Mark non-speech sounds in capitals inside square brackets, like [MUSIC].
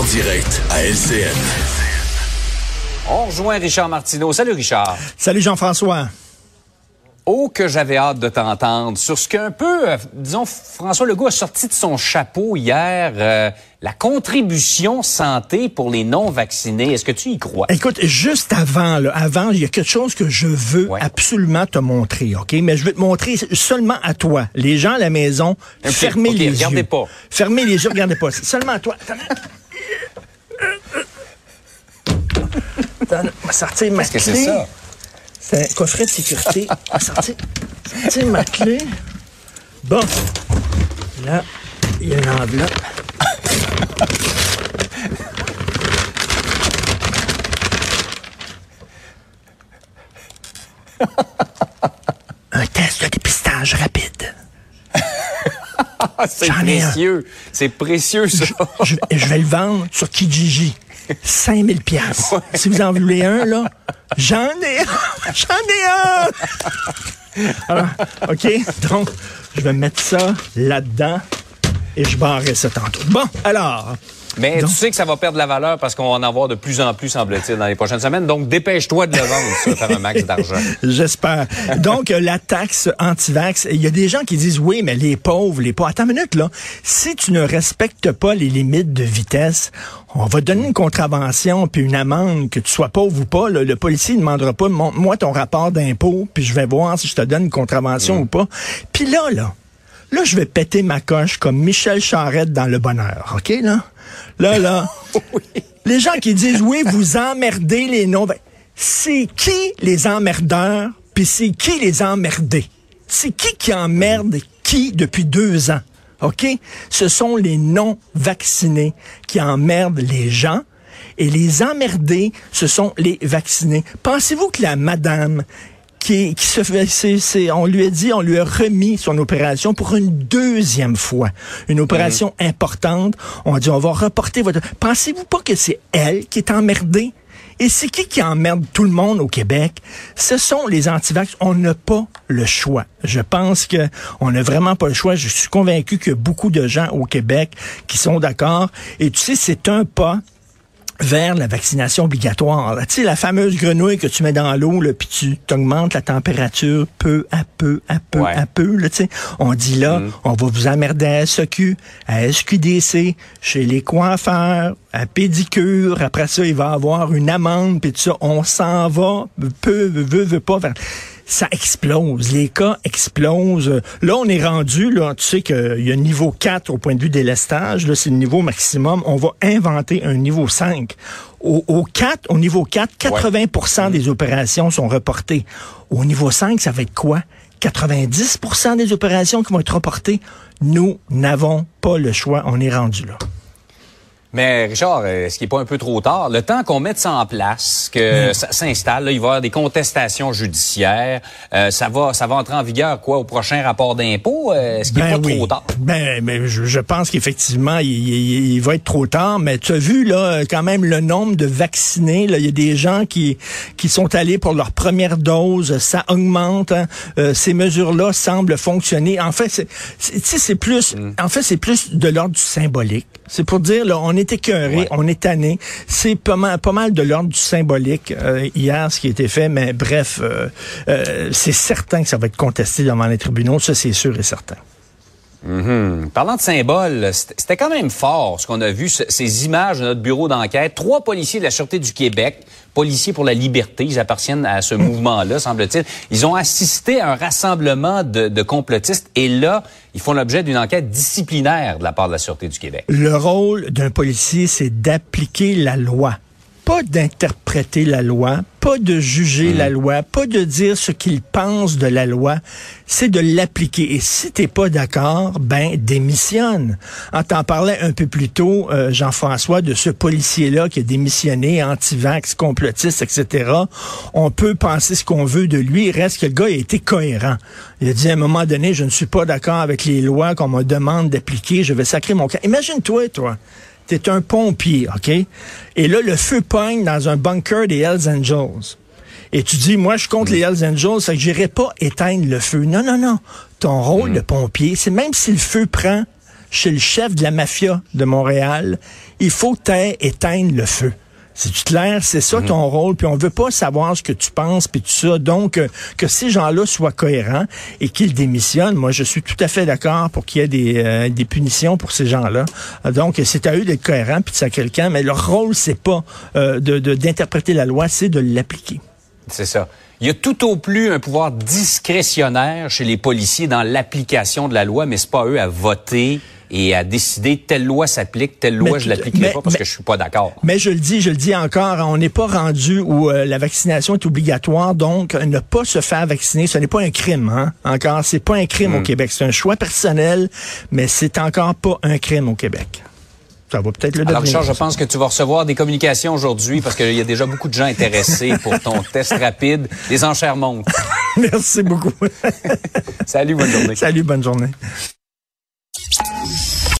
En direct à LCN. On rejoint Richard Martineau. Salut Richard. Salut Jean-François. Oh, que j'avais hâte de t'entendre sur ce qu'un peu, euh, disons, François Legault a sorti de son chapeau hier, euh, la contribution santé pour les non-vaccinés. Est-ce que tu y crois? Écoute, juste avant, là, avant, il y a quelque chose que je veux Ouais. absolument te montrer, OK? Mais je vais te montrer seulement à toi. Les gens à la maison, fermez les regardez yeux. pas. Fermez les yeux, regardez pas. C'est Seulement à toi. Attends. On va sortir ma Qu'est-ce que clé. c'est ça? C'est un coffret de sécurité. On va sortir, sortir ma clé. Bon. Là, il y a une enveloppe. [LAUGHS] Un test de dépistage rapide. Ah, c'est précieux. C'est précieux, ça. Je, je vais le vendre sur Kijiji. 5000 pièces. Si vous en voulez un, là, j'en ai un. [LAUGHS] J'en ai un. Alors, OK, donc, je vais mettre ça là-dedans et je barrerai ça tantôt. Bon, alors, Mais Donc- tu sais que ça va perdre la valeur parce qu'on va en avoir de plus en plus, semble-t-il, dans les prochaines semaines. Donc, dépêche-toi de le vendre, ça, faire un max d'argent. [LAUGHS] J'espère. Donc, euh, la taxe anti-vax, il y a des gens qui disent, oui, mais les pauvres, les pauvres. Attends une minute, là. Si tu ne respectes pas les limites de vitesse, on va te donner une contravention puis une amende, que tu sois pauvre ou pas. là. le policier ne demandera pas, montre-moi ton rapport d'impôt, puis je vais voir si je te donne une contravention ou pas. Puis là, là, là, je vais péter ma coche comme Michel Charette dans Le Bonheur, OK, là? Là, là. [LAUGHS] Les gens qui disent, oui, vous emmerdez les non c'est qui les emmerdeurs, puis c'est qui les emmerdés? C'est qui qui emmerde qui depuis deux ans? OK? Ce sont les non-vaccinés qui emmerdent les gens. Et les emmerdés, ce sont les vaccinés. Pensez-vous que la madame qui, qui se fait, c'est, c'est- on lui a dit, on lui a remis son opération pour une deuxième fois. Une opération importante. On a dit, on va reporter votre... Pensez-vous pas que c'est elle qui est emmerdée? Et c'est qui qui emmerde tout le monde au Québec? Ce sont les antivax. On n'a pas le choix. Je pense que on n'a vraiment pas le choix. Je suis convaincu qu'il y a beaucoup de gens au Québec qui sont d'accord. Et tu sais, c'est un pas vers la vaccination obligatoire. Tu sais, la fameuse grenouille que tu mets dans l'eau, puis tu augmentes la température peu à peu, à peu, Ouais. à peu. Là, tu sais. on dit là, on va vous emmerder à SEQ, à SQDC, chez les coiffeurs, à pédicure. Après ça, il va avoir une amende, puis tout ça. On s'en va, peu, veut, veut pas. vers- ça explose. Les cas explosent. Là, on est rendu, là, tu sais qu'il y a niveau 4 au point de vue des lestages. Là, c'est le niveau maximum. On va inventer un niveau 5. Au, au 4, au niveau 4, 80% des opérations sont reportées. Au niveau 5, ça va être quoi? 90% des opérations qui vont être reportées? Nous n'avons pas le choix. On est rendu là. Mais Richard, est-ce qu'il n'est pas un peu trop tard? Le temps qu'on mette ça en place, que ça s'installe, là, il va y avoir des contestations judiciaires, euh, ça va ça va entrer en vigueur quoi au prochain rapport d'impôt? Euh, est-ce qu'il n'est pas oui. trop tard? Ben, mais je, je pense qu'effectivement, il, il- il va être trop tard. Mais tu as vu là quand même le nombre de vaccinés. Là, il y a des gens qui qui sont allés pour leur première dose. Ça augmente. hein. Euh, ces mesures-là semblent fonctionner. En fait, c'est c'est- tu sais, c'est plus. En fait, c'est plus de l'ordre du symbolique. C'est pour dire là, on est écœuré, Ouais. on est tanné. C'est pas mal, pas mal de l'ordre du symbolique euh, hier ce qui a été fait. Mais bref, euh, euh, c'est certain que ça va être contesté devant les tribunaux. Ça, c'est sûr et certain. Mhm. Parlant de symboles, c'était quand même fort ce qu'on a vu, ce- ces images de notre bureau d'enquête. Trois policiers de la Sûreté du Québec, policiers pour la liberté, ils appartiennent à ce mouvement-là, semble-t-il. Ils ont assisté à un rassemblement de, de complotistes et là, ils font l'objet d'une enquête disciplinaire de la part de la Sûreté du Québec. Le rôle d'un policier, c'est d'appliquer la loi, pas d'interpréter la loi, pas de juger la loi, pas de dire ce qu'il pense de la loi, c'est de l'appliquer. Et si t'es pas d'accord, ben démissionne. En t'en parlait un peu plus tôt, euh, Jean-François, de ce policier-là qui a démissionné, anti-vax, complotiste, etc. On peut penser ce qu'on veut de lui, il reste que le gars a été cohérent. Il a dit à un moment donné, je ne suis pas d'accord avec les lois qu'on me demande d'appliquer, je vais sacrer mon cas. Imagine-toi, toi t'es un pompier, OK? Et là, le feu pogne dans un bunker des Hells Angels. Et tu dis, moi, je compte les Hells Angels, ça que j'irai pas éteindre le feu. Non, non, non. Ton rôle de pompier, c'est même si le feu prend chez le chef de la mafia de Montréal, il faut que éteindre le feu. C'est clair, c'est ça ton rôle, puis on veut pas savoir ce que tu penses, puis tout ça. Donc, euh, que ces gens-là soient cohérents et qu'ils démissionnent, moi, je suis tout à fait d'accord pour qu'il y ait des, euh, des punitions pour ces gens-là. Euh, donc, c'est à eux d'être cohérents, puis de ça quelqu'un, mais leur rôle, c'est pas de d'interpréter la loi, c'est de l'appliquer. C'est ça. Il y a tout au plus un pouvoir discrétionnaire chez les policiers dans l'application de la loi, mais c'est pas eux à voter et à décider telle loi s'applique, telle loi je l'appliquerai pas parce que je suis pas d'accord. Mais je le dis, je le dis encore, on n'est pas rendu où euh, la vaccination est obligatoire, donc ne pas se faire vacciner, ce n'est pas un crime, hein? Encore, c'est pas un crime au hmm. Québec, c'est un choix personnel, mais c'est encore pas un crime au Québec. Ça va peut-être le Alors, Richard, je pense que tu vas recevoir des communications aujourd'hui parce qu'il y a déjà beaucoup de gens intéressés pour ton [LAUGHS] test rapide. Les enchères montent. Merci beaucoup. Salut, bonne journée. Salut, bonne journée.